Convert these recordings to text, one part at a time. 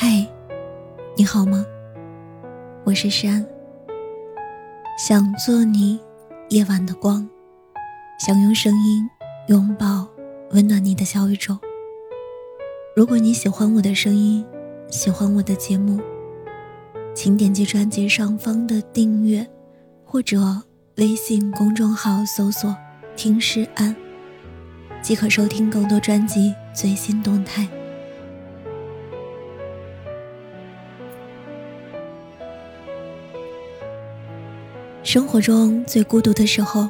嗨，你好吗？我是山，想做你夜晚的光，想用声音拥抱温暖你的小宇宙。如果你喜欢我的声音，喜欢我的节目，请点击专辑上方的订阅，或者微信公众号搜索“听诗安”，即可收听更多专辑最新动态。生活中最孤独的时候，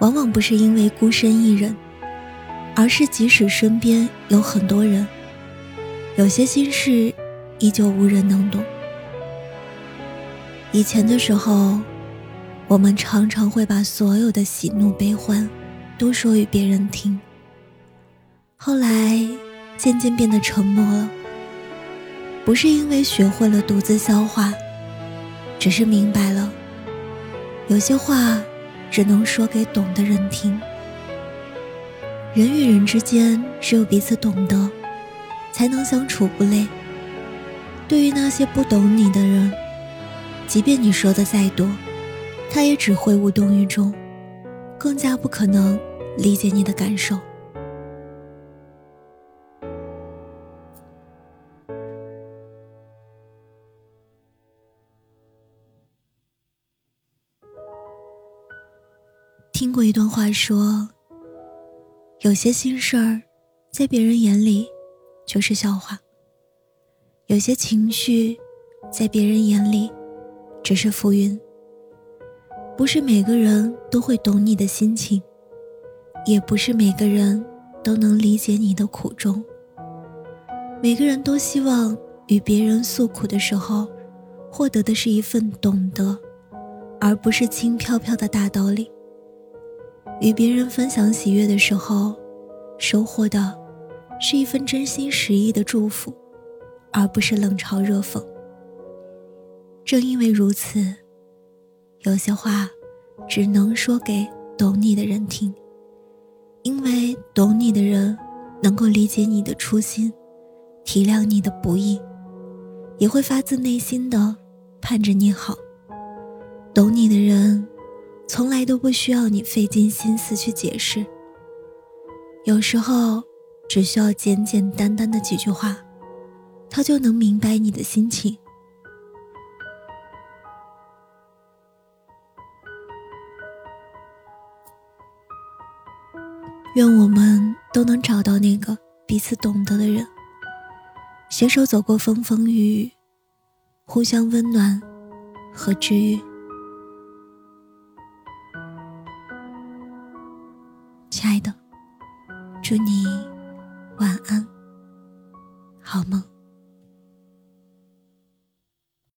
往往不是因为孤身一人，而是即使身边有很多人，有些心事依旧无人能懂。以前的时候，我们常常会把所有的喜怒悲欢都说与别人听，后来渐渐变得沉默了，不是因为学会了独自消化，只是明白了。有些话只能说给懂的人听。人与人之间，只有彼此懂得，才能相处不累。对于那些不懂你的人，即便你说的再多，他也只会无动于衷，更加不可能理解你的感受。听过一段话，说：有些心事儿，在别人眼里就是笑话；有些情绪，在别人眼里只是浮云。不是每个人都会懂你的心情，也不是每个人都能理解你的苦衷。每个人都希望与别人诉苦的时候，获得的是一份懂得，而不是轻飘飘的大道理。与别人分享喜悦的时候，收获的是一份真心实意的祝福，而不是冷嘲热讽。正因为如此，有些话只能说给懂你的人听，因为懂你的人能够理解你的初心，体谅你的不易，也会发自内心的盼着你好。懂你的人。从来都不需要你费尽心思去解释，有时候只需要简简单单的几句话，他就能明白你的心情。愿我们都能找到那个彼此懂得的人，携手走过风风雨雨，互相温暖和治愈。亲爱的，祝你晚安，好梦。